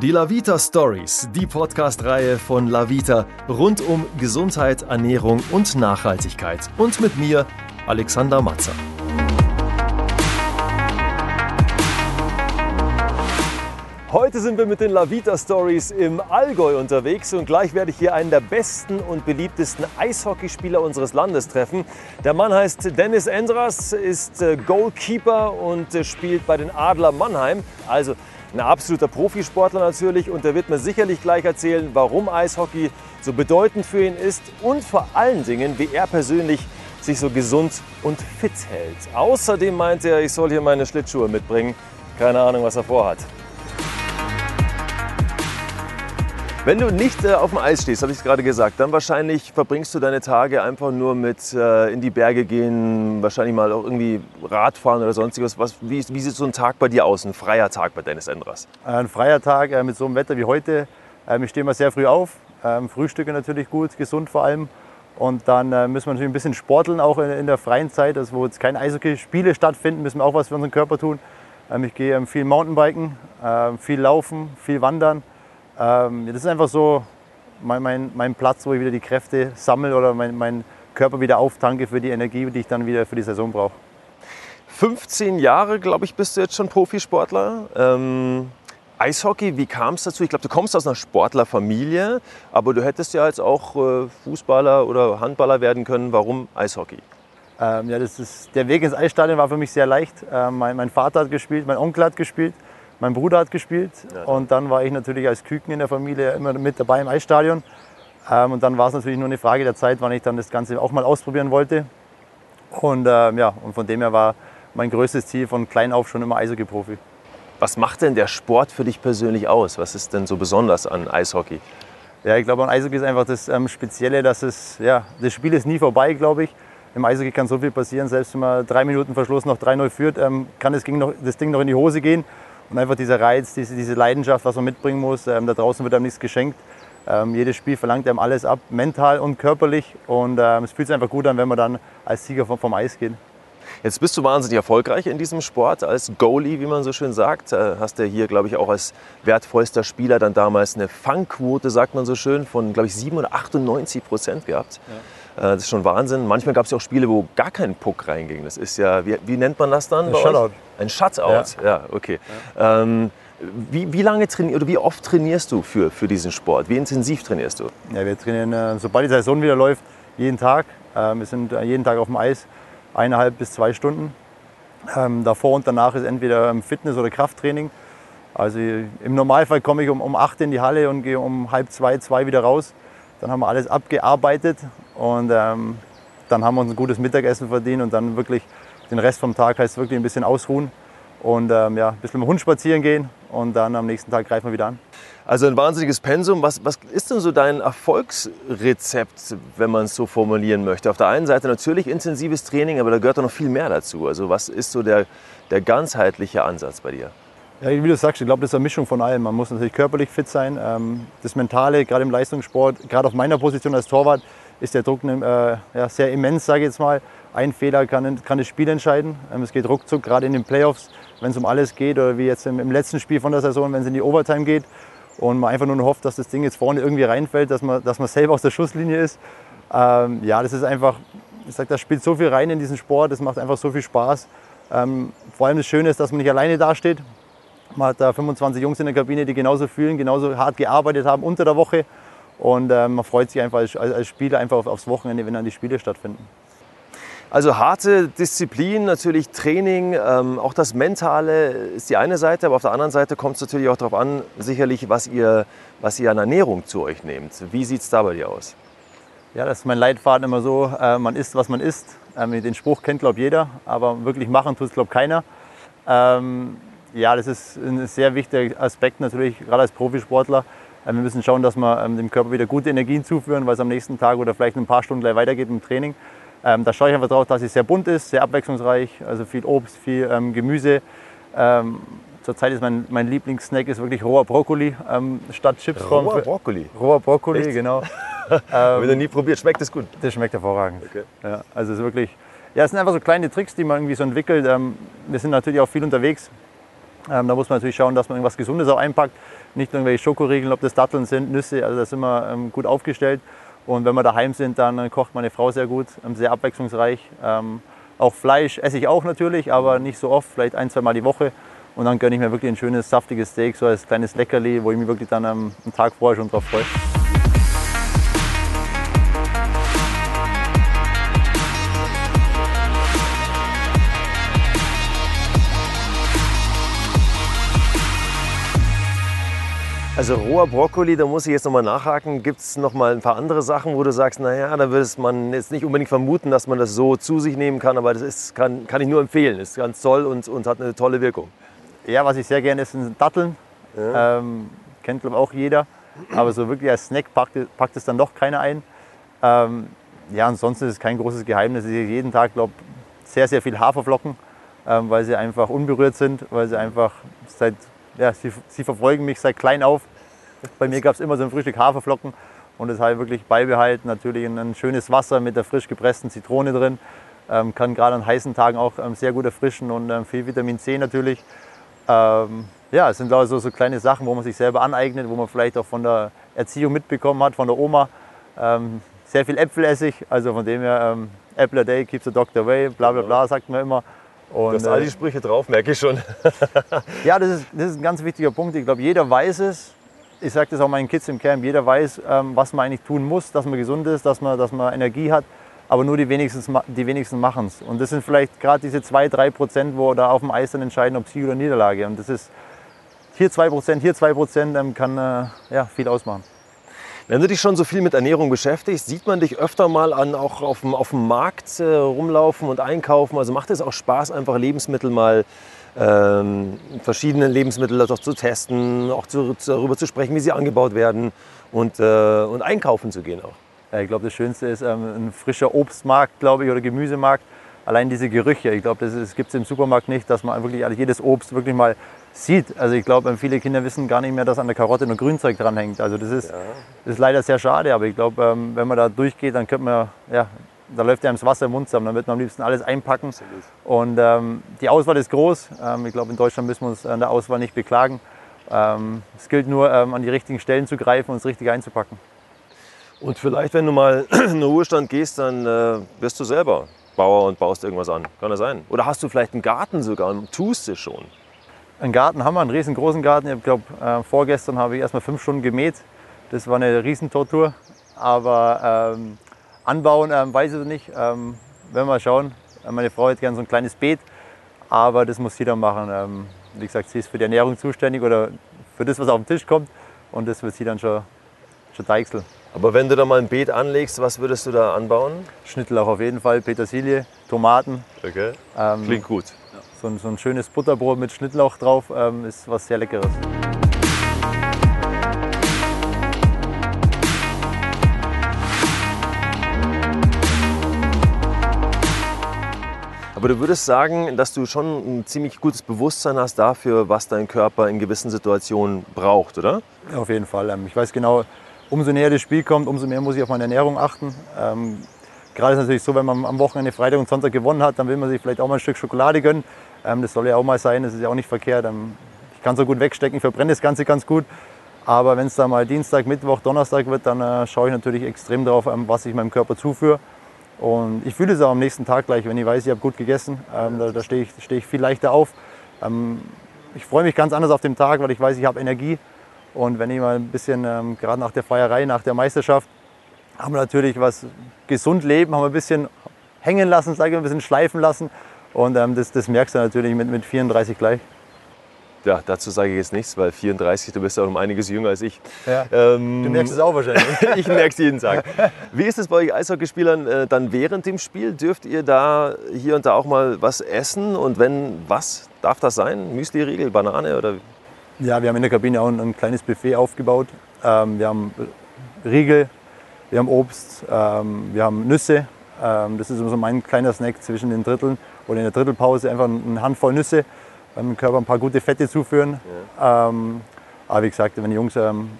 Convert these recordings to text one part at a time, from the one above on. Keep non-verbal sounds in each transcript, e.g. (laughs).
Die Lavita Stories, die Podcast-Reihe von Lavita rund um Gesundheit, Ernährung und Nachhaltigkeit. Und mit mir, Alexander Matzer. Heute sind wir mit den Lavita Stories im Allgäu unterwegs und gleich werde ich hier einen der besten und beliebtesten Eishockeyspieler unseres Landes treffen. Der Mann heißt Dennis Endras, ist äh, Goalkeeper und äh, spielt bei den Adler Mannheim. Also ein absoluter Profisportler natürlich und der wird mir sicherlich gleich erzählen, warum Eishockey so bedeutend für ihn ist und vor allen Dingen, wie er persönlich sich so gesund und fit hält. Außerdem meint er, ich soll hier meine Schlittschuhe mitbringen. Keine Ahnung, was er vorhat. Wenn du nicht äh, auf dem Eis stehst, habe ich es gerade gesagt, dann wahrscheinlich verbringst du deine Tage einfach nur mit äh, in die Berge gehen, wahrscheinlich mal auch irgendwie Radfahren oder sonstiges. Was, wie, wie sieht so ein Tag bei dir aus, ein freier Tag bei Dennis Endras? Ein freier Tag äh, mit so einem Wetter wie heute. Ähm, ich stehe mal sehr früh auf, ähm, frühstücke natürlich gut, gesund vor allem. Und dann äh, müssen wir natürlich ein bisschen sporteln, auch in, in der freien Zeit, also wo jetzt keine Eishockey-Spiele stattfinden, müssen wir auch was für unseren Körper tun. Ähm, ich gehe viel Mountainbiken, viel Laufen, viel Wandern. Ähm, das ist einfach so mein, mein, mein, Platz, wo ich wieder die Kräfte sammle oder mein, mein Körper wieder auftanke für die Energie, die ich dann wieder für die Saison brauche. 15 Jahre, glaube ich, bist du jetzt schon Profisportler. Ähm, Eishockey, wie kam es dazu? Ich glaube, du kommst aus einer Sportlerfamilie, aber du hättest ja jetzt auch äh, Fußballer oder Handballer werden können. Warum Eishockey? Ähm, ja, das ist, der Weg ins Eisstadion war für mich sehr leicht. Ähm, mein, mein, Vater hat gespielt, mein Onkel hat gespielt. Mein Bruder hat gespielt ja, und dann war ich natürlich als Küken in der Familie immer mit dabei im Eisstadion. Ähm, und dann war es natürlich nur eine Frage der Zeit, wann ich dann das Ganze auch mal ausprobieren wollte. Und, ähm, ja, und von dem her war mein größtes Ziel von klein auf schon immer Eishockey-Profi. Was macht denn der Sport für dich persönlich aus? Was ist denn so besonders an Eishockey? Ja, ich glaube, an Eishockey ist einfach das ähm, Spezielle, dass es, ja, das Spiel ist nie vorbei, glaube ich. Im Eishockey kann so viel passieren, selbst wenn man drei Minuten Verschluss noch 3-0 führt, ähm, kann das, noch, das Ding noch in die Hose gehen. Und einfach dieser Reiz, diese, diese Leidenschaft, was man mitbringen muss. Ähm, da draußen wird einem nichts geschenkt. Ähm, jedes Spiel verlangt einem alles ab, mental und körperlich. Und ähm, es fühlt sich einfach gut an, wenn man dann als Sieger vom, vom Eis geht. Jetzt bist du wahnsinnig erfolgreich in diesem Sport als Goalie, wie man so schön sagt. Äh, hast du hier, glaube ich, auch als wertvollster Spieler dann damals eine Fangquote, sagt man so schön, von, glaube ich, 7 oder 98 Prozent gehabt. Ja. Äh, das ist schon Wahnsinn. Manchmal gab es ja auch Spiele, wo gar kein Puck reinging. Das ist ja, wie, wie nennt man das dann? Ein Shutout. Ein Shutout, ja, ja okay. Ja. Ähm, wie, wie, lange trainier, oder wie oft trainierst du für, für diesen Sport? Wie intensiv trainierst du? Ja, wir trainieren, äh, sobald die Saison wieder läuft, jeden Tag. Ähm, wir sind äh, jeden Tag auf dem Eis, eineinhalb bis zwei Stunden. Ähm, davor und danach ist entweder Fitness- oder Krafttraining. Also im Normalfall komme ich um, um 8 in die Halle und gehe um halb zwei, zwei wieder raus. Dann haben wir alles abgearbeitet und ähm, dann haben wir uns ein gutes Mittagessen verdient und dann wirklich den Rest vom Tag heißt wirklich ein bisschen ausruhen und ähm, ja, ein bisschen mit dem Hund spazieren gehen und dann am nächsten Tag greifen wir wieder an. Also ein wahnsinniges Pensum. Was, was ist denn so dein Erfolgsrezept, wenn man es so formulieren möchte? Auf der einen Seite natürlich intensives Training, aber da gehört doch noch viel mehr dazu. Also was ist so der, der ganzheitliche Ansatz bei dir? Ja, wie du sagst, ich glaube, das ist eine Mischung von allem. Man muss natürlich körperlich fit sein. Ähm, das Mentale, gerade im Leistungssport, gerade auf meiner Position als Torwart, ist der Druck äh, ja, sehr immens, sage ich jetzt mal. Ein Fehler kann, kann das Spiel entscheiden. Ähm, es geht ruckzuck, gerade in den Playoffs, wenn es um alles geht oder wie jetzt im, im letzten Spiel von der Saison, wenn es in die Overtime geht und man einfach nur hofft, dass das Ding jetzt vorne irgendwie reinfällt, dass man, dass man selber aus der Schusslinie ist. Ähm, ja, das ist einfach, ich sage, das spielt so viel rein in diesen Sport, das macht einfach so viel Spaß. Ähm, vor allem das Schöne ist, dass man nicht alleine dasteht, man hat da 25 Jungs in der Kabine, die genauso fühlen, genauso hart gearbeitet haben unter der Woche. Und äh, man freut sich einfach als, als Spieler einfach auf, aufs Wochenende, wenn dann die Spiele stattfinden. Also harte Disziplin, natürlich Training, ähm, auch das Mentale ist die eine Seite, aber auf der anderen Seite kommt es natürlich auch darauf an, sicherlich, was ihr, was ihr an Ernährung zu euch nehmt. Wie sieht es da bei dir aus? Ja, das ist mein Leitfaden immer so, äh, man isst, was man isst. Ähm, den Spruch kennt, glaube jeder, aber wirklich machen tut es, glaube keiner. Ähm, ja, das ist ein sehr wichtiger Aspekt natürlich, gerade als Profisportler. Äh, wir müssen schauen, dass wir ähm, dem Körper wieder gute Energien zuführen, weil es am nächsten Tag oder vielleicht ein paar Stunden gleich weitergeht im Training. Ähm, da schaue ich einfach darauf, dass es sehr bunt ist, sehr abwechslungsreich, also viel Obst, viel ähm, Gemüse. Ähm, zurzeit ist mein, mein Lieblingssnack ist wirklich roher Brokkoli ähm, statt Chips. Roher Brokkoli? Roher Brokkoli, Echt? genau. (laughs) Habe ich noch nie probiert. Schmeckt das gut? Das schmeckt hervorragend. Okay. Ja, also es ist wirklich, ja, es sind einfach so kleine Tricks, die man irgendwie so entwickelt. wir sind natürlich auch viel unterwegs Ähm, da muss man natürlich schauen, dass man irgendwas Gesundes auch einpackt. Nicht irgendwelche Schokoriegeln, ob das Datteln sind, Nüsse, also da sind wir ähm, gut aufgestellt. Und wenn wir daheim sind, dann kocht meine Frau sehr gut, ähm, sehr abwechslungsreich. Ähm, auch Fleisch esse ich auch natürlich, aber nicht so oft, vielleicht ein, zwei Mal die Woche. Und dann gönne ich mir wirklich ein schönes, saftiges Steak, so als kleines Leckerli, wo ich mich wirklich dann ähm, einen Tag vorher schon drauf freue. Also roher Brokkoli, da muss ich jetzt nochmal nachhaken. Gibt es nochmal ein paar andere Sachen, wo du sagst, naja, da würde man jetzt nicht unbedingt vermuten, dass man das so zu sich nehmen kann, aber das ist, kann, kann ich nur empfehlen. Ist ganz toll und, und hat eine tolle Wirkung. Ja, was ich sehr gerne esse, sind Datteln. Ja. Ähm, kennt glaube auch jeder. Aber so wirklich als Snack packt, packt es dann doch keiner ein. Ähm, ja, ansonsten ist es kein großes Geheimnis. Ich jeden Tag glaube sehr, sehr viel Haferflocken, ähm, weil sie einfach unberührt sind, weil sie einfach seit ja, sie, sie verfolgen mich seit klein auf. Bei mir gab es immer so ein Frühstück Haferflocken und das halt wirklich beibehalten. Natürlich ein schönes Wasser mit der frisch gepressten Zitrone drin. Ähm, kann gerade an heißen Tagen auch ähm, sehr gut erfrischen und ähm, viel Vitamin C natürlich. Ähm, ja, es sind also so kleine Sachen, wo man sich selber aneignet, wo man vielleicht auch von der Erziehung mitbekommen hat, von der Oma. Ähm, sehr viel Äpfelessig, also von dem her, ähm, Apple a day keeps the doctor away, bla bla bla, sagt man immer. Und, du hast all die äh, Sprüche drauf, merke ich schon. (laughs) ja, das ist, das ist ein ganz wichtiger Punkt. Ich glaube, jeder weiß es. Ich sage das auch meinen Kids im Camp. Jeder weiß, ähm, was man eigentlich tun muss, dass man gesund ist, dass man, dass man Energie hat. Aber nur die wenigsten, die wenigsten machen es. Und das sind vielleicht gerade diese 2, 3 Prozent, wo da auf dem Eis dann entscheiden, ob Sieg oder Niederlage. Und das ist hier 2 Prozent, hier 2 Prozent, ähm, kann äh, ja, viel ausmachen. Wenn du dich schon so viel mit Ernährung beschäftigst, sieht man dich öfter mal an, auch auf dem, auf dem Markt äh, rumlaufen und einkaufen. Also macht es auch Spaß, einfach Lebensmittel mal ähm, verschiedene Lebensmittel doch zu testen, auch zu, darüber zu sprechen, wie sie angebaut werden und, äh, und einkaufen zu gehen auch. Ich glaube, das Schönste ist ähm, ein frischer Obstmarkt, glaube ich, oder Gemüsemarkt. Allein diese Gerüche, ich glaube, das, das gibt es im Supermarkt nicht, dass man wirklich jedes Obst wirklich mal sieht. Also ich glaube, viele Kinder wissen gar nicht mehr, dass an der Karotte nur Grünzeug dranhängt. Also das ist, ja. das ist leider sehr schade, aber ich glaube, ähm, wenn man da durchgeht, dann könnte man, ja, da läuft einem das Wasser im Mund zusammen. Dann wird man am liebsten alles einpacken. Absolut. Und ähm, die Auswahl ist groß. Ähm, ich glaube, in Deutschland müssen wir uns an der Auswahl nicht beklagen. Ähm, es gilt nur, ähm, an die richtigen Stellen zu greifen und es richtig einzupacken. Und vielleicht, wenn du mal (clears throat) in den Ruhestand gehst, dann äh, wirst du selber Bauer und baust irgendwas an. Kann das sein? Oder hast du vielleicht einen Garten sogar und tust es schon? Einen Garten haben wir, einen riesengroßen Garten. Ich glaube, äh, vorgestern habe ich erst mal fünf Stunden gemäht. Das war eine Riesentortur. Aber ähm, anbauen ähm, weiß ich nicht. Ähm, werden wir schauen. Meine Frau hätte gerne so ein kleines Beet. Aber das muss jeder machen. Ähm, wie gesagt, sie ist für die Ernährung zuständig oder für das, was auf den Tisch kommt. Und das wird sie dann schon, schon deichseln. Aber wenn du da mal ein Beet anlegst, was würdest du da anbauen? Schnittlauch auf jeden Fall, Petersilie, Tomaten. Okay. Ähm, Klingt gut. So ein, so ein, schönes Butterbrot mit Schnittlauch drauf ähm, ist was sehr Leckeres. Aber du würdest sagen, dass du schon ein ziemlich gutes Bewusstsein hast dafür, was dein Körper in gewissen Situationen braucht, oder? Ja, auf jeden Fall. Ähm, ich weiß genau, umso näher das Spiel kommt, umso mehr muss ich auf meine Ernährung achten. Gerade ist es natürlich so, wenn man am Wochenende Freitag und Sonntag gewonnen hat, dann will man sich vielleicht auch mal ein Stück Schokolade gönnen. Ähm, das soll ja auch mal sein, das ist ja auch nicht verkehrt. Ähm, ich kann so gut wegstecken, ich verbrenne das Ganze ganz gut. Aber wenn es dann mal Dienstag, Mittwoch, Donnerstag wird, dann äh, schaue ich natürlich extrem darauf, ähm, was ich meinem Körper zuführe. Und ich fühle es auch am nächsten Tag gleich, wenn ich weiß, ich habe gut gegessen. Da, da stehe ich, steh ich viel leichter auf. Ich freue mich ganz anders auf den Tag, weil ich weiß, ich habe Energie. Und wenn ich mal ein bisschen, gerade nach der Feierei, nach der Meisterschaft, haben wir natürlich was gesund leben, haben wir ein bisschen hängen lassen, sage ich, ein bisschen schleifen lassen. Und ähm, das, das merkst du natürlich mit, mit 34 gleich. Ja, dazu sage ich jetzt nichts, weil 34, du bist ja um einiges jünger als ich. Ja, ähm, du merkst es auch wahrscheinlich. (laughs) ich merke es jeden Tag. Wie ist es bei euch Eishockeyspielern äh, dann während dem Spiel? Dürft ihr da hier und da auch mal was essen? Und wenn, was darf das sein? Müsli-Riegel, Banane oder ja, wir haben in der Kabine auch ein, ein kleines Buffet aufgebaut. Ähm, wir haben Riegel, wir haben Obst, ähm, wir haben Nüsse. Ähm, das ist so mein kleiner Snack zwischen den Dritteln oder in der Drittelpause einfach eine Handvoll Nüsse, dem Körper ein paar gute Fette zuführen. Ja. Ähm, aber wie gesagt, wenn die Jungs, ähm,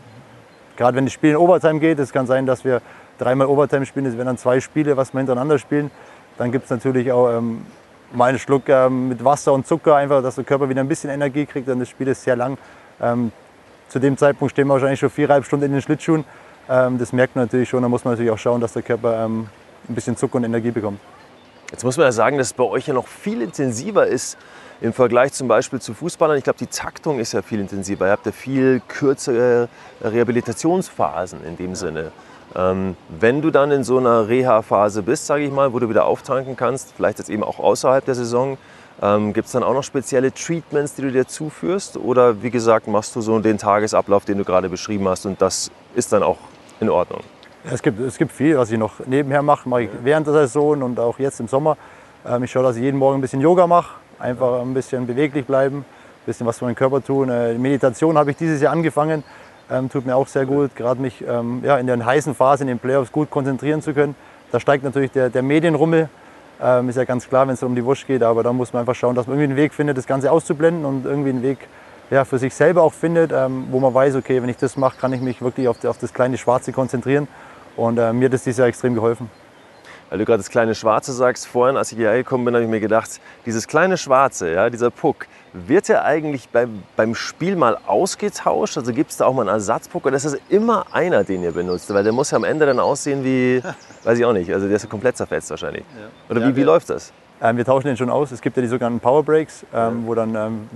gerade wenn das Spiel in Overtime geht, es kann sein, dass wir dreimal Overtime spielen, es werden dann zwei Spiele, was wir hintereinander spielen. Dann gibt es natürlich auch ähm, mal einen Schluck ähm, mit Wasser und Zucker, einfach, dass der Körper wieder ein bisschen Energie kriegt. Und das Spiel ist sehr lang. Zu dem Zeitpunkt stehen wir wahrscheinlich schon viereinhalb Stunden in den Schlittschuhen. Ähm, das merkt man natürlich schon. Da muss man natürlich auch schauen, dass der Körper ähm, ein bisschen Zucker und Energie bekommt. Jetzt muss man ja sagen, dass es bei euch ja noch viel intensiver ist im Vergleich zum Beispiel zu Fußballern. Ich glaube, die Taktung ist ja viel intensiver. Ihr habt ja viel kürzere Rehabilitationsphasen in dem Sinne. Ähm, wenn du dann in so einer Reha-Phase bist, sage ich mal, wo du wieder auftanken kannst, vielleicht jetzt eben auch außerhalb der Saison, ähm, gibt es dann auch noch spezielle Treatments, die du dir zuführst? Oder wie gesagt, machst du so den Tagesablauf, den du gerade beschrieben hast und das ist dann auch in Ordnung? Es gibt, es gibt viel, was ich noch nebenher mache, mache ich während der Saison und auch jetzt im Sommer. Ähm, ich schaue, dass ich jeden Morgen ein bisschen Yoga mache, einfach ein bisschen beweglich bleiben, ein bisschen was für meinen Körper tun. Äh, Meditation habe ich dieses Jahr angefangen, ähm, tut mir auch sehr gut, gerade mich ähm, ja, in der heißen Phase, in den Playoffs gut konzentrieren zu können. Da steigt natürlich der, der Medienrummel, ist ja ganz klar, wenn es um die Wurst geht, aber da muss man einfach schauen, dass man irgendwie einen Weg findet, das Ganze auszublenden und irgendwie einen Weg ja, für sich selber auch findet, ähm, wo man weiß, okay, wenn ich das mache, kann ich mich wirklich auf, auf das kleine Schwarze konzentrieren und äh, mir hat das dieses Jahr extrem geholfen. Weil du gerade das kleine Schwarze sagst, vorhin, als ich hierher gekommen bin, habe ich mir gedacht, dieses kleine Schwarze, ja, dieser Puck, wird der eigentlich beim, beim Spiel mal ausgetauscht? Also gibt es da auch mal einen Ersatzpuck oder ist das immer einer, den ihr benutzt? Weil der muss ja am Ende dann aussehen wie, (laughs) weiß ich auch nicht, also der ist ja komplett zerfetzt wahrscheinlich. Ja. Oder ja, wie, wie läuft das? Ähm, wir tauschen den schon aus. Es gibt ja die sogenannten Power Breaks, ähm, wo dann ähm,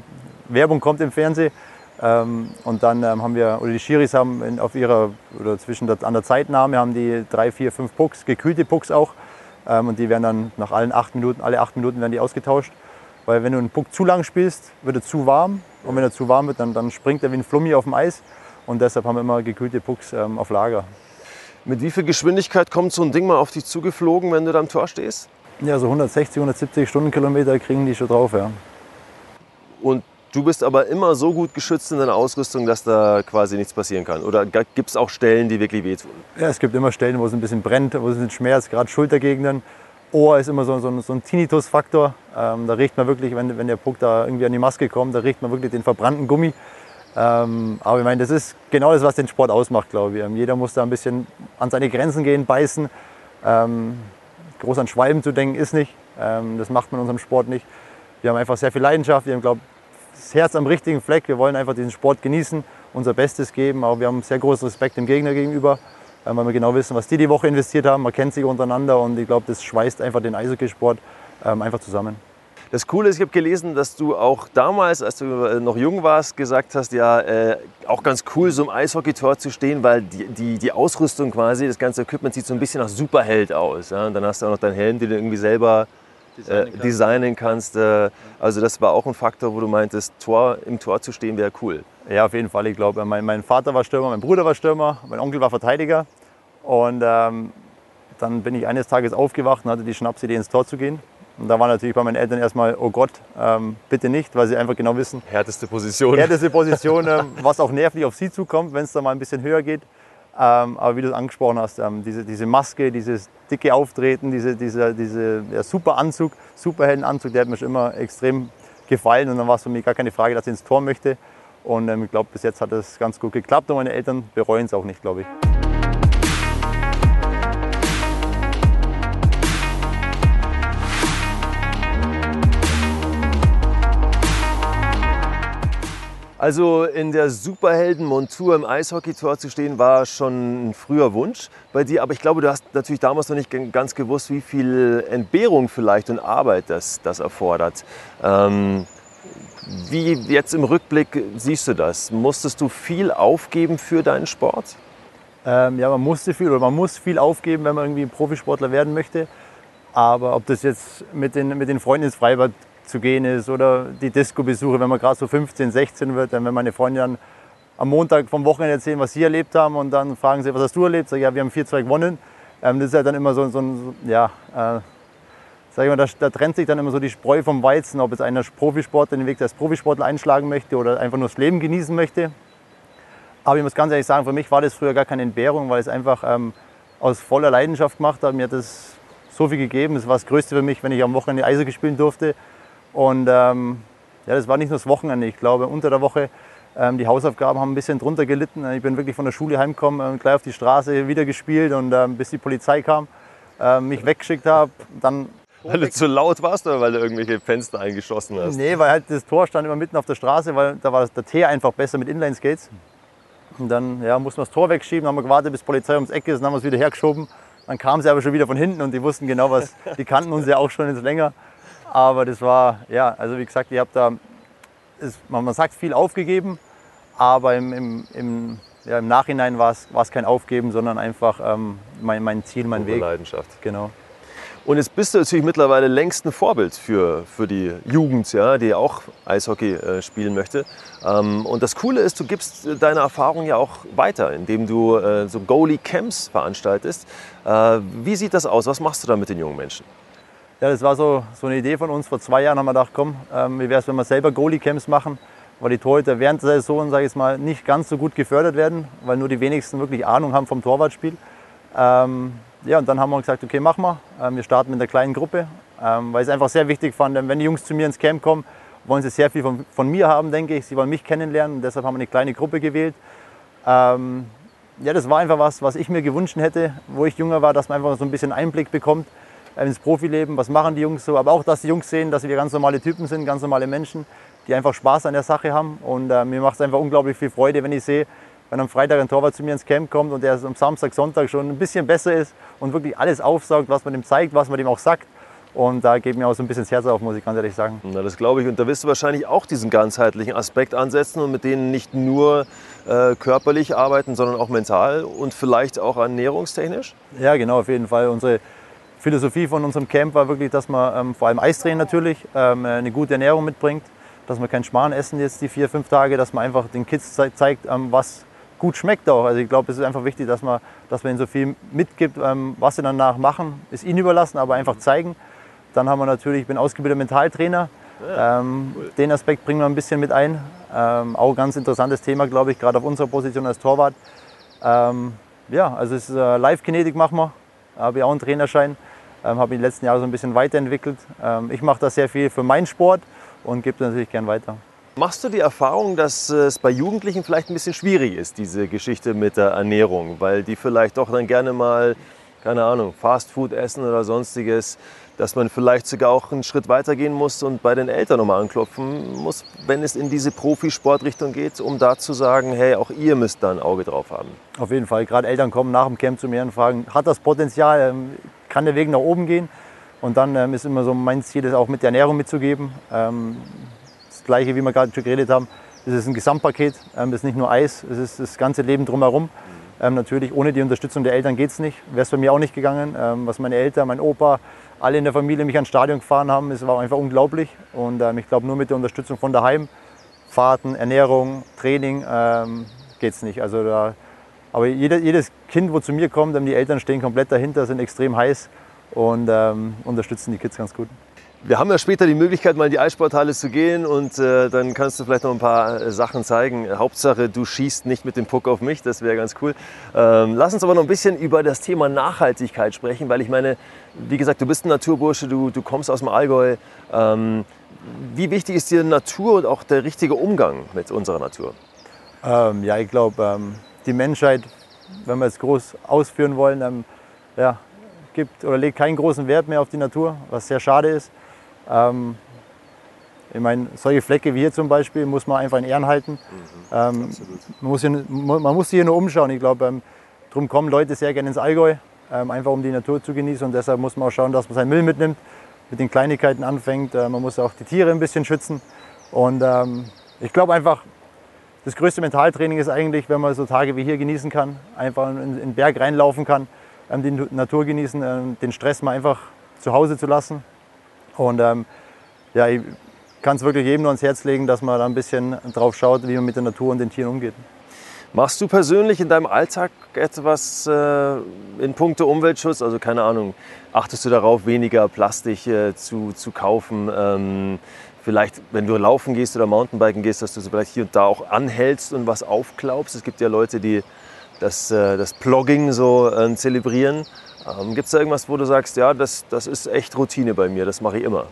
Werbung kommt im Fernsehen. Ähm, und dann ähm, haben wir, oder die Schiris haben in, auf ihrer, oder zwischen der, an der Zeitnahme haben die drei, vier, fünf Pucks, gekühlte Pucks auch. Ähm, und die werden dann nach allen acht Minuten, alle acht Minuten werden die ausgetauscht. Weil wenn du einen Puck zu lang spielst, wird er zu warm. Und wenn er zu warm wird, dann, dann springt er wie ein Flummi auf dem Eis. Und deshalb haben wir immer gekühlte Pucks ähm, auf Lager. Mit wie viel Geschwindigkeit kommt so ein Ding mal auf dich zugeflogen, wenn du da am Tor stehst? Ja, so 160, 170 Stundenkilometer kriegen die schon drauf, ja. Und Du bist aber immer so gut geschützt in deiner Ausrüstung, dass da quasi nichts passieren kann. Oder gibt es auch Stellen, die wirklich wehtun? Ja, es gibt immer Stellen, wo es ein bisschen brennt, wo es ein Schmerz, gerade Schultergegenden. Ohr ist immer so, so, so ein Tinnitus-Faktor. Ähm, da riecht man wirklich, wenn, wenn der Puck da irgendwie an die Maske kommt, da riecht man wirklich den verbrannten Gummi. Ähm, aber ich meine, das ist genau das, was den Sport ausmacht, glaube ich. Ähm, jeder muss da ein bisschen an seine Grenzen gehen, beißen. Ähm, groß an Schwalben zu denken ist nicht. Ähm, das macht man in unserem Sport nicht. Wir haben einfach sehr viel Leidenschaft. Wir haben, glaube das Herz am richtigen Fleck. Wir wollen einfach diesen Sport genießen, unser Bestes geben. Aber wir haben sehr großen Respekt dem Gegner gegenüber, äh, weil wir genau wissen, was die die Woche investiert haben. Man kennt sich untereinander und ich glaube, das schweißt einfach den Eishockeysport ähm, einfach zusammen. Das Coole ist, ich habe gelesen, dass du auch damals, als du äh, noch jung warst, gesagt hast, ja, äh, auch ganz cool, so im Eishockeytor zu stehen, weil die, die, die, Ausrüstung quasi, das ganze Equipment sieht so ein bisschen nach Superheld aus. Ja? Und dann hast du auch noch deinen Helm, den du irgendwie selber designen, äh, designen kannst. Äh, also das war auch ein Faktor, wo du meintest, Tor, im Tor zu stehen wäre cool. Ja, auf jeden Fall. Ich glaube, mein, mein, Vater war Stürmer, mein Bruder war Stürmer, mein Onkel war Verteidiger. Und ähm, dann bin ich eines Tages aufgewacht und hatte die Schnapsidee, ins Tor zu gehen. Und da war natürlich bei meinen Eltern erstmal, oh Gott, ähm, bitte nicht, weil sie einfach genau wissen. Härteste Position. Härteste Position, ähm, was auch nervlich auf sie zukommt, wenn es da mal ein bisschen höher geht. Ähm, aber wie du es angesprochen hast, ähm, diese, diese Maske, dieses dicke Auftreten, diese, dieser diese, ja, super Anzug, Superheldenanzug, der hat mir schon immer extrem gefallen. Und dann war es für mich gar keine Frage, dass ich ins Tor möchte. Und ähm, ich glaube, bis jetzt hat es ganz gut geklappt und meine Eltern bereuen es auch nicht, glaube ich. Also in der Superheldenmontur im Eishockeytor zu stehen, war schon ein früher Wunsch bei dir. Aber ich glaube, du hast natürlich damals noch nicht ganz gewusst, wie viel Entbehrung vielleicht und Arbeit das, das erfordert. Ähm, wie jetzt im Rückblick siehst du das? Musstest du viel aufgeben für deinen Sport? Ähm, ja, man musste viel oder man muss viel aufgeben, wenn man irgendwie Profisportler werden möchte. Aber ob das jetzt mit den, mit den Freunden ins Freibad zu gehen ist oder die Disco-Besuche, wenn man gerade so 15, 16 wird, dann wenn meine Freunde dann am Montag vom Wochenende erzählen, was sie erlebt haben und dann fragen sie, was hast du erlebt? Sag ich, ja, wir haben 4-2 gewonnen. Ähm, das ist ja dann immer so, so ein, ja, äh, sag ich mal, da, da, trennt sich dann immer so die Spreu vom Weizen, ob jetzt einer Profisportler den Weg als Profisportler einschlagen möchte oder einfach nur das Leben genießen möchte. Aber ich muss ganz ehrlich sagen, für mich war das früher gar keine Entbehrung, weil es einfach ähm, aus voller Leidenschaft gemacht habe. Mir hat das so viel gegeben. Das war das Größte für mich, wenn ich am Wochenende Eishockey spielen durfte. Und ähm, ja, das war nicht nur das Wochenende. Ich glaube, unter der Woche ähm, die Hausaufgaben haben ein bisschen drunter gelitten. Ich bin wirklich von der Schule heimgekommen und gleich auf die Straße wieder gespielt und ähm, bis die Polizei kam, äh, mich weggeschickt habe. Dann Weil du zu laut warst oder weil du irgendwelche Fenster eingeschossen hast? Nee, weil halt das Tor stand immer mitten auf der Straße, weil da war der Tee einfach besser mit Inline-Skates. Und dann ja, mussten wir das Tor wegschieben, dann haben wir gewartet, bis die Polizei ums Eck ist, dann haben wir es wieder hergeschoben. Dann kamen sie aber schon wieder von hinten und die wussten genau, was, die kannten uns ja auch schon jetzt länger. Aber das war, ja, also wie gesagt, ich habe da, ist, man, man sagt viel aufgegeben, aber im, im, im, ja, im Nachhinein war es kein Aufgeben, sondern einfach ähm, mein, mein Ziel, mein Pure Weg. Leidenschaft. Genau. Und jetzt bist du natürlich mittlerweile längst ein Vorbild für, für die Jugend, ja, die auch Eishockey äh, spielen möchte. Ähm, und das Coole ist, du gibst äh, deine Erfahrung ja auch weiter, indem du äh, so Goalie-Camps veranstaltest. Äh, wie sieht das aus? Was machst du da mit den jungen Menschen? Ja, das war so, so eine Idee von uns. Vor zwei Jahren haben wir gedacht, komm, ähm, wie wäre es, wenn wir selber Goalie-Camps machen, weil die Torhüter während der Saison, sage ich mal, nicht ganz so gut gefördert werden, weil nur die wenigsten wirklich Ahnung haben vom Torwartspiel. Ähm, ja, und dann haben wir gesagt, okay, machen wir. Ähm, wir starten mit einer kleinen Gruppe, ähm, weil ich es einfach sehr wichtig fand, wenn die Jungs zu mir ins Camp kommen, wollen sie sehr viel von, von mir haben, denke ich. Sie wollen mich kennenlernen und deshalb haben wir eine kleine Gruppe gewählt. Ähm, ja, das war einfach was, was ich mir gewünscht hätte, wo ich jünger war, dass man einfach so ein bisschen Einblick bekommt ins Profileben, was machen die Jungs so, aber auch, dass die Jungs sehen, dass wir ganz normale Typen sind, ganz normale Menschen, die einfach Spaß an der Sache haben. Und äh, mir macht es einfach unglaublich viel Freude, wenn ich sehe, wenn am Freitag ein Torwart zu mir ins Camp kommt und der am Samstag, Sonntag schon ein bisschen besser ist und wirklich alles aufsaugt, was man ihm zeigt, was man ihm auch sagt. Und da geht mir auch so ein bisschen das Herz auf, muss ich ganz ehrlich sagen. Na, das glaube ich. Und da wirst du wahrscheinlich auch diesen ganzheitlichen Aspekt ansetzen und mit denen nicht nur äh, körperlich arbeiten, sondern auch mental und vielleicht auch ernährungstechnisch? Ja, genau, auf jeden Fall. Unsere Philosophie von unserem Camp war wirklich, dass man ähm, vor allem Eistraining natürlich ähm, eine gute Ernährung mitbringt, dass man kein Schmarrn essen jetzt die vier, fünf Tage, dass man einfach den Kids ze zeigt, ähm, was gut schmeckt auch. Also ich glaube, es ist einfach wichtig, dass man, dass man ihnen so viel mitgibt, ähm, was sie danach machen, ist ihnen überlassen, aber einfach zeigen. Dann haben wir natürlich, ich bin ausgebildeter Mentaltrainer. Ähm, Den Aspekt bringen wir ein bisschen mit ein. Ähm, auch ein ganz interessantes Thema, glaube ich, gerade auf unserer Position als Torwart. Ja, also es ist äh, Live-Kinetik machen wir. Habe ich auch einen Trainerschein. Ähm, habe mich die letzten Jahre so ein bisschen weiterentwickelt. Ähm, ich mache das sehr viel für meinen Sport und gebe natürlich gern weiter. Machst du die Erfahrung, dass es bei Jugendlichen vielleicht ein bisschen schwierig ist, diese Geschichte mit der Ernährung, weil die vielleicht doch dann gerne mal, keine Ahnung, Fastfood essen oder sonstiges, dass man vielleicht sogar auch einen Schritt weiter gehen muss und bei den Eltern nochmal anklopfen muss, wenn es in diese Profisportrichtung geht, um da zu sagen, hey, auch ihr müsst da ein Auge drauf haben. Auf jeden Fall. Gerade Eltern kommen nach dem Camp zu mir und fragen, hat das Potenzial, ähm, kann der Weg nach oben gehen? Und dann ähm, ist immer so mein Ziel, das auch mit der Ernährung mitzugeben. Ähm, das Gleiche, wie wir gerade schon geredet haben, es ist ein Gesamtpaket. Ähm, es ist nicht nur Eis, es ist das ganze Leben drumherum. Ähm, natürlich, ohne die Unterstützung der Eltern geht es nicht. Wäre es bei mir auch nicht gegangen. Ähm, was meine Eltern, mein Opa, alle in der Familie mich ans Stadion gefahren haben, es war einfach unglaublich. Und ähm, ich glaube, nur mit der Unterstützung von daheim, Fahrten, Ernährung, Training, ähm, geht es nicht. Also da, aber jeder, jedes Kind, wo zu mir kommt, ähm, die Eltern stehen komplett dahinter, sind extrem heiß und ähm, unterstützen die Kids ganz gut. Wir haben ja später die Möglichkeit, mal in die Eissporthalle zu gehen und äh, dann kannst du vielleicht noch ein paar äh, Sachen zeigen. Hauptsache, du schießt nicht mit dem Puck auf mich, das wäre ganz cool. Ähm, lass uns aber noch ein bisschen über das Thema Nachhaltigkeit sprechen, weil ich meine, wie gesagt, du bist ein Naturbursche, du, du kommst aus dem Allgäu. Ähm, wie wichtig ist dir Natur und auch der richtige Umgang mit unserer Natur? Ähm, ja, ich glaube, ähm, die Menschheit, wenn wir es groß ausführen wollen, ja, gibt oder legt keinen großen Wert mehr auf die Natur, was sehr schade ist. Ähm, ich meine, solche Flecke wie hier zum Beispiel muss man einfach in Ehren halten. Ähm, man, muss hier, man muss sich hier nur umschauen. Ich glaube, ähm, darum kommen Leute sehr gerne ins Allgäu, ähm, einfach um die Natur zu genießen. Und deshalb muss man auch schauen, dass man seinen Müll mitnimmt, mit den Kleinigkeiten anfängt. Äh, man muss auch die Tiere ein bisschen schützen. Und ähm, ich glaube einfach, das größte Mentaltraining ist eigentlich, wenn man so Tage wie hier genießen kann, einfach in, in den Berg reinlaufen kann, die Natur genießen, ähm, den Stress mal einfach zu Hause zu lassen. Und ähm, ja, ich kann es wirklich jedem nur ans Herz legen, dass man da ein bisschen drauf schaut, wie man mit der Natur und den Tieren umgeht. Machst du persönlich in deinem Alltag etwas äh, in puncto Umweltschutz? Also keine Ahnung, achtest du darauf, weniger Plastik äh, zu, zu kaufen? Ähm, vielleicht, wenn du laufen gehst oder Mountainbiken gehst, dass du so vielleicht hier und da auch anhältst und was aufklaubst. Es gibt ja Leute, die das, äh, das Plogging so äh, zelebrieren. Ähm, Gibt es da irgendwas, wo du sagst, ja, das, das ist echt Routine bei mir, das mache ich immer?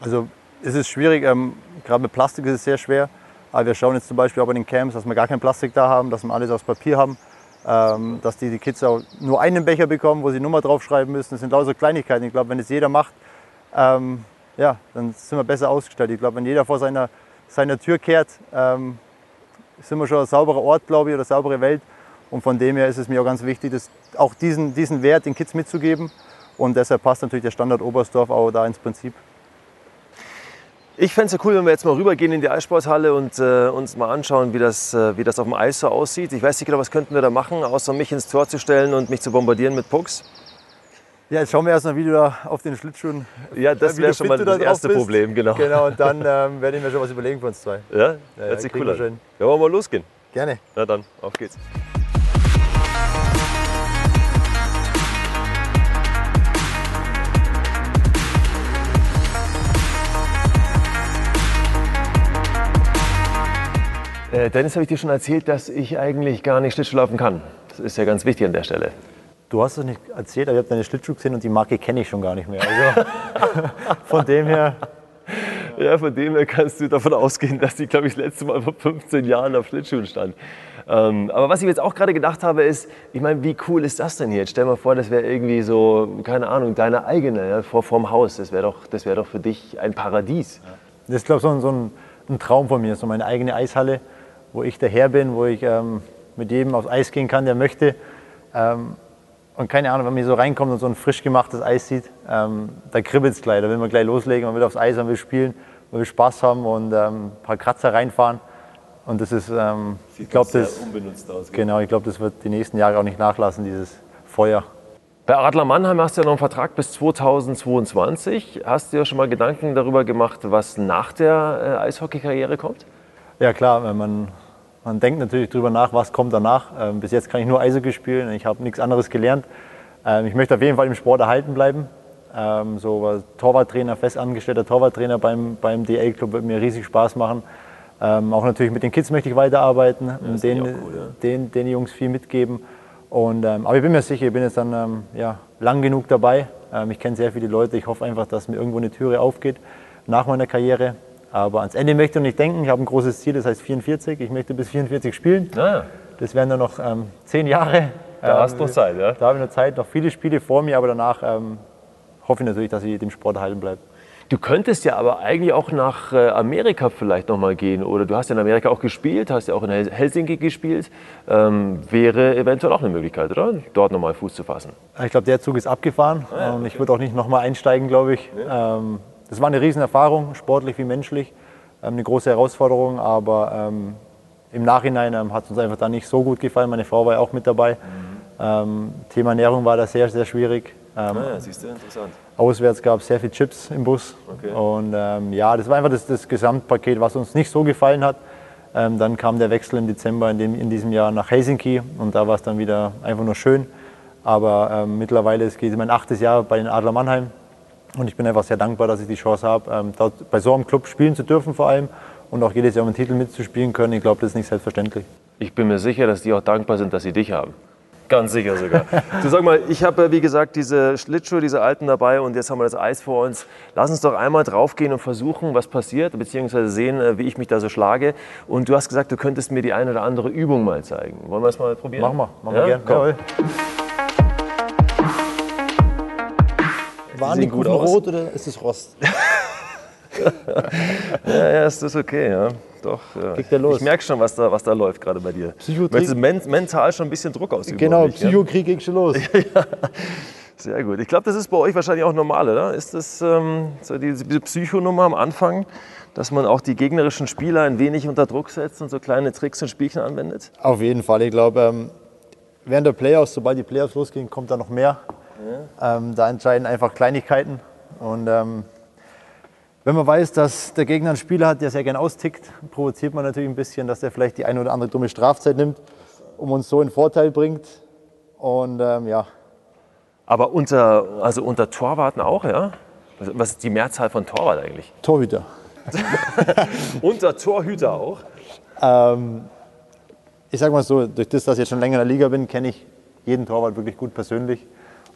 Also es ist schwierig, ähm, gerade mit Plastik ist es sehr schwer. Aber wir schauen jetzt zum Beispiel auch bei den Camps, dass wir gar kein Plastik da haben, dass wir alles aus Papier haben. Ähm, dass die, die Kids auch nur einen Becher bekommen, wo sie Nummer draufschreiben müssen. Das sind lauter Kleinigkeiten. Ich glaube, wenn es jeder macht, ähm, ja, dann sind wir besser ausgestattet. Ich glaube, wenn jeder vor seiner, seiner Tür kehrt, ähm, sind wir schon ein sauberer Ort, glaube ich, oder eine saubere Welt. Und von dem her ist es mir auch ganz wichtig, das, auch diesen, diesen Wert den Kids mitzugeben. Und deshalb passt natürlich der Standard Oberstdorf auch da ins Prinzip. Ich fände es ja cool, wenn wir jetzt mal rübergehen in die Eissporthalle und äh, uns mal anschauen, wie das, äh, wie das auf dem Eis so aussieht. Ich weiß nicht genau, was könnten wir da machen, außer mich ins Tor zu stellen und mich zu bombardieren mit Pucks. Ja, jetzt schauen wir erst mal, wie du da auf den Schlittschuhen. Ja, das wäre schon mal das erste bist. Problem, genau. Genau, und dann ähm, werde ich mir schon was überlegen für uns zwei. Ja, Ja, hört sich kriegen cool an. Ja, wollen wir mal losgehen? Gerne. Na dann, auf geht's. Äh, Dennis, habe ich dir schon erzählt, dass ich eigentlich gar nicht Schlittschuhlaufen kann. Das ist ja ganz wichtig an der Stelle. Du hast es nicht erzählt, aber ich habe deine Schlittschuhe gesehen und die Marke kenne ich schon gar nicht mehr. Also (laughs) von dem her, Ja, von dem her kannst du davon ausgehen, dass die, glaube ich, das letzte Mal vor 15 Jahren auf Schlittschuhen stand. Ähm, aber was ich jetzt auch gerade gedacht habe, ist, ich meine, wie cool ist das denn hier? Jetzt stell mal vor, das wäre irgendwie so, keine Ahnung, deine eigene, ja, vor vorm Haus. Das wäre doch, das wär doch für dich ein Paradies. das ist glaube ich so, ein, so ein, ein Traum von mir, so meine eigene Eishalle, wo ich der Herr bin, wo ich ähm, mit jedem aufs Eis gehen kann, der möchte. Ähm, und keine Ahnung, wenn man hier so reinkommt und so ein frisch gemachtes Eis sieht, ähm, da kribbelt es gleich, da will man gleich loslegen, man will aufs Eis, man will spielen, man will Spaß haben und ähm, ein paar Kratzer reinfahren. Und das ist, ähm, ich glaube, das, unbenutzt aus. genau, ich glaube, das wird die nächsten Jahre auch nicht nachlassen, dieses Feuer. Bei Adler Mannheim hast du ja noch einen Vertrag bis 2022. Hast du dir schon mal Gedanken darüber gemacht, was nach der äh, Eishockey-Karriere kommt? Ja klar, wenn man, man denkt natürlich drüber nach, was kommt danach. Ähm, bis jetzt kann ich nur Eishockey spielen, ich habe nichts anderes gelernt. Ähm, ich möchte auf jeden Fall im Sport erhalten bleiben. Ähm, so war Torwarttrainer, fest angestellter Torwarttrainer beim, beim DL-Club wird mir riesig Spaß machen. Ähm, auch natürlich mit den Kids möchte ich weiterarbeiten und finde ich den, cool, ja. den, den Jungs viel mitgeben. Und, ähm, aber ich bin mir sicher, ich bin jetzt dann ähm, ja, lang genug dabei. Ähm, ich kenne sehr viele Leute. Ich hoffe einfach, dass mir irgendwo eine Türe aufgeht nach meiner Karriere. Aber ans Ende möchte ich nicht denken. Ich habe ein großes Ziel, das heißt 44. Ich möchte bis 44 spielen. Ah, Das wären dann noch ähm, zehn Jahre. da Ähm, hast du noch Zeit, ja? Da habe ich noch Zeit, noch viele Spiele vor mir, aber danach ähm, hoffe ich natürlich, dass ich dem Sport erhalten bleibe. Du könntest ja aber eigentlich auch nach äh, Amerika vielleicht noch mal gehen. Oder du hast ja in Amerika auch gespielt, hast ja auch in Hel- Helsinki gespielt. Ähm, wäre eventuell auch eine Möglichkeit, oder? Dort noch mal Fuß zu fassen. Ich glaube, der Zug ist abgefahren und ich würde auch nicht nochmal einsteigen, glaube ich. Ähm, das war eine Riesenerfahrung, sportlich wie menschlich. Ähm, eine große Herausforderung, aber ähm, im Nachhinein ähm, hat es uns einfach dann nicht so gut gefallen. Meine Frau war ja auch mit dabei. Ähm, Thema Ernährung war da sehr, sehr schwierig. Ähm, Ja, siehst du, interessant. Auswärts gab es sehr viel Chips im Bus. Okay. Und ja, das war einfach das, das Gesamtpaket, was uns nicht so gefallen hat. Dann kam der Wechsel im Dezember in, dem, in diesem Jahr nach Helsinki und da war es dann wieder einfach nur schön. Aber ähm, mittlerweile es geht mein achtes Jahr bei den Adler Mannheim und ich bin einfach sehr dankbar, dass ich die Chance habe, ähm, dort bei so einem Club spielen zu dürfen vor allem und auch jedes Jahr um den Titel mitzuspielen können. Ich glaube, das ist nicht selbstverständlich. Ich bin mir sicher, dass die auch dankbar sind, dass sie dich haben. Ganz sicher sogar. (laughs) du sag mal, ich habe, wie gesagt, diese Schlittschuhe, diese alten dabei und jetzt haben wir das Eis vor uns. Lass uns doch einmal draufgehen und versuchen, was passiert, beziehungsweise sehen, äh, wie ich mich da so schlage. Und du hast gesagt, du könntest mir die eine oder andere Übung mal zeigen. Wollen wir es mal probieren? Machen wir, machen Ja? wir gerne. Komm. Waren die gut aus. rot oder ist es Rost? (laughs) Ja, ja, ist das okay, ja. Doch. Ja. Ich merke schon, was da, was da läuft gerade bei dir. Möchtest du men mental schon ein bisschen Druck ausüben? Genau, mich, ja? Psychokrieg ging schon los. (laughs) Sehr gut. Ich glaube, das ist bei euch wahrscheinlich auch normal, oder? Ist das ähm, so diese, diese Psychonummer am Anfang, dass man auch die gegnerischen Spieler ein wenig unter Druck setzt und so kleine Tricks und Spielchen anwendet? Auf jeden Fall. Ich glaube, ähm, während der Playoffs, sobald die Playoffs losgehen, kommt da noch mehr. Ähm, da entscheiden einfach Kleinigkeiten. Und ähm, wenn man weiß, dass der Gegner einen Spieler hat, der sehr gern austickt, provoziert man natürlich ein bisschen, dass er vielleicht die eine oder andere dumme Strafzeit nimmt, um uns so in Vorteil bringt. Und ähm, ja, Aber unter, also unter Torwarten auch, ja? Was- ist die Mehrzahl von Torwart eigentlich? Torhüter. (laughs) Unter Torhüter auch? Ähm, ich sage mal so, durch das, dass ich jetzt schon länger in der Liga bin, kenne ich jeden Torwart wirklich gut persönlich.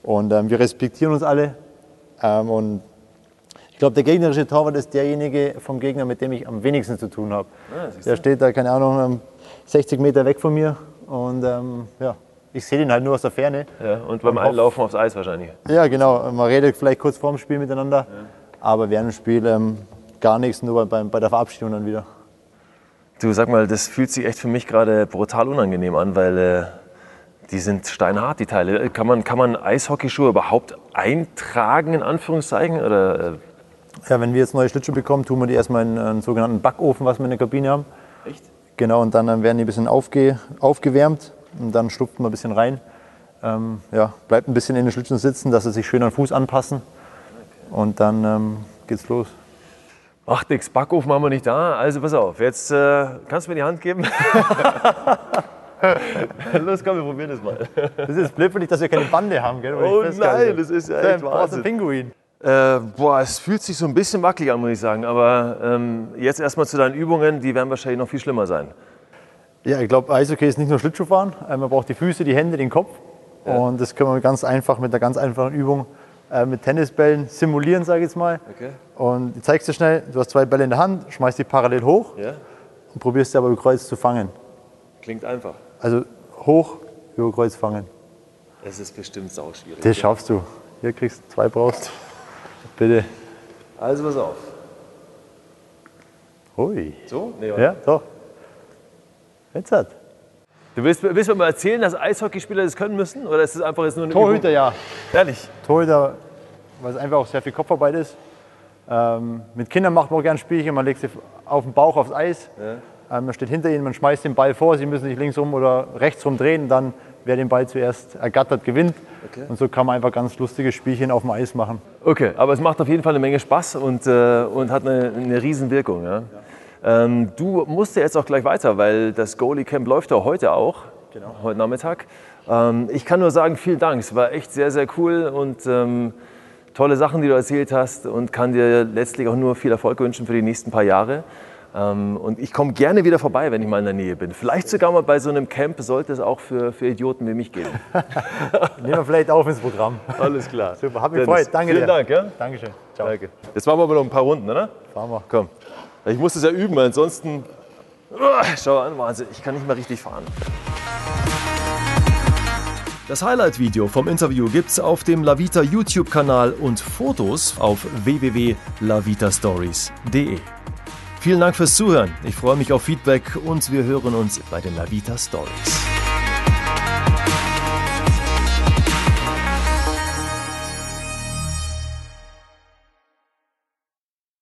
Und ähm, wir respektieren uns alle. Ähm, und ich glaube, der gegnerische Torwart ist derjenige vom Gegner, mit dem ich am wenigsten zu tun habe. der steht da, keine Ahnung, ähm, 60 Meter weg von mir. Und ähm, ja, ich sehe den halt nur aus der Ferne. Ja, und beim Einlaufen aufs Eis wahrscheinlich. Ja, genau. Man redet vielleicht kurz vorm Spiel miteinander. Aber während dem Spiel ähm, gar nichts, nur bei, bei der Verabschiedung dann wieder. Du sag mal, das fühlt sich echt für mich gerade brutal unangenehm an, weil äh, die sind steinhart, die Teile. Kann man, kann man Eishockeyschuhe überhaupt eintragen, in Anführungszeichen? Oder, äh? Ja, wenn wir jetzt neue Schlittschuhe bekommen, tun wir die erstmal in einen sogenannten Backofen, was wir in der Kabine haben. Echt? Genau, und dann werden die ein bisschen aufge, aufgewärmt und dann schlupft man ein bisschen rein. Ähm, ja, bleibt ein bisschen in den Schlittschuhen sitzen, dass sie sich schön an den Fuß anpassen. Und dann ähm, geht's los. Ach, nix, Backofen haben wir nicht da. Also pass auf, jetzt äh, kannst du mir die Hand geben. (laughs) (laughs) (laughs) Los, komm, wir probieren das mal. Das ist blöd für dich, dass wir keine Bande haben, gell? Oh nein, das ist ja echt ein Wahnsinn. Pinguin. Äh, boah, es fühlt sich so ein bisschen wackelig an, muss ich sagen. Aber ähm, jetzt erstmal zu deinen Übungen, die werden wahrscheinlich noch viel schlimmer sein. Ja, ich glaube, Eishockey ist nicht nur Schlittschuhfahren. Äh, man braucht die Füße, die Hände, den Kopf. Ja. Und das können wir ganz einfach mit einer ganz einfachen Übung äh, mit Tennisbällen simulieren, sage ich jetzt mal. Okay. Und ich zeig's dir schnell. Du hast zwei Bälle in der Hand, schmeißt die parallel hoch Ja? und probierst sie aber über Kreuz zu fangen. Klingt einfach. Also hoch, über Kreuz fangen. Es ist bestimmt sauschwierig. Das schaffst du. Hier kriegst du zwei brauchst. Bitte. Also pass auf. Hui. So? Nee, Ja, doch. Jetzt hat. Du willst, willst du mir mal erzählen, dass Eishockeyspieler das können müssen? Oder ist es einfach jetzt nur eine Torhüter, ja. Übung? Ehrlich? Torhüter, weil es einfach auch sehr viel Kopfarbeit ist. Ähm, mit Kindern macht man auch gerne Spielchen. Man legt sie auf den Bauch aufs Eis. Ähm, man steht hinter ihnen, man schmeißt den Ball vor. Sie müssen sich links rum oder rechts rum drehen. Dann, wer den Ball zuerst ergattert, gewinnt. Okay. Und so kann man einfach ganz lustige Spielchen auf dem Eis machen. Okay, aber es macht auf jeden Fall eine Menge Spaß und, äh, und hat eine, eine Riesenwirkung. Ja? Ähm, du musst ja jetzt auch gleich weiter, weil das Goalie Camp läuft ja heute auch, Genau. heute Nachmittag. Ähm, ich kann nur sagen, vielen Dank. Es war echt sehr, sehr cool und ähm, tolle Sachen, die du erzählt hast und kann dir letztlich auch nur viel Erfolg wünschen für die nächsten paar Jahre. Ähm, und ich komme gerne wieder vorbei, wenn ich mal in der Nähe bin. Vielleicht sogar mal bei so einem Camp sollte es auch für, für Idioten wie mich geben. (laughs) Nehmen wir vielleicht auf ins Programm. Alles klar. Super, hat mich gefreut. Danke vielen dir. Dank. Ja? Dankeschön. Ciao. Danke. Jetzt machen wir aber noch ein paar Runden, oder? Fahren wir. Komm. Ich muss das ja üben, weil ansonsten. Schau an, Wahnsinn, ich kann nicht mehr richtig fahren. Das Highlight-Video vom Interview gibt's auf dem Lavita YouTube-Kanal und Fotos auf www.lavitastories.de. Vielen Dank fürs Zuhören. Ich freue mich auf Feedback und wir hören uns bei den Lavita Stories.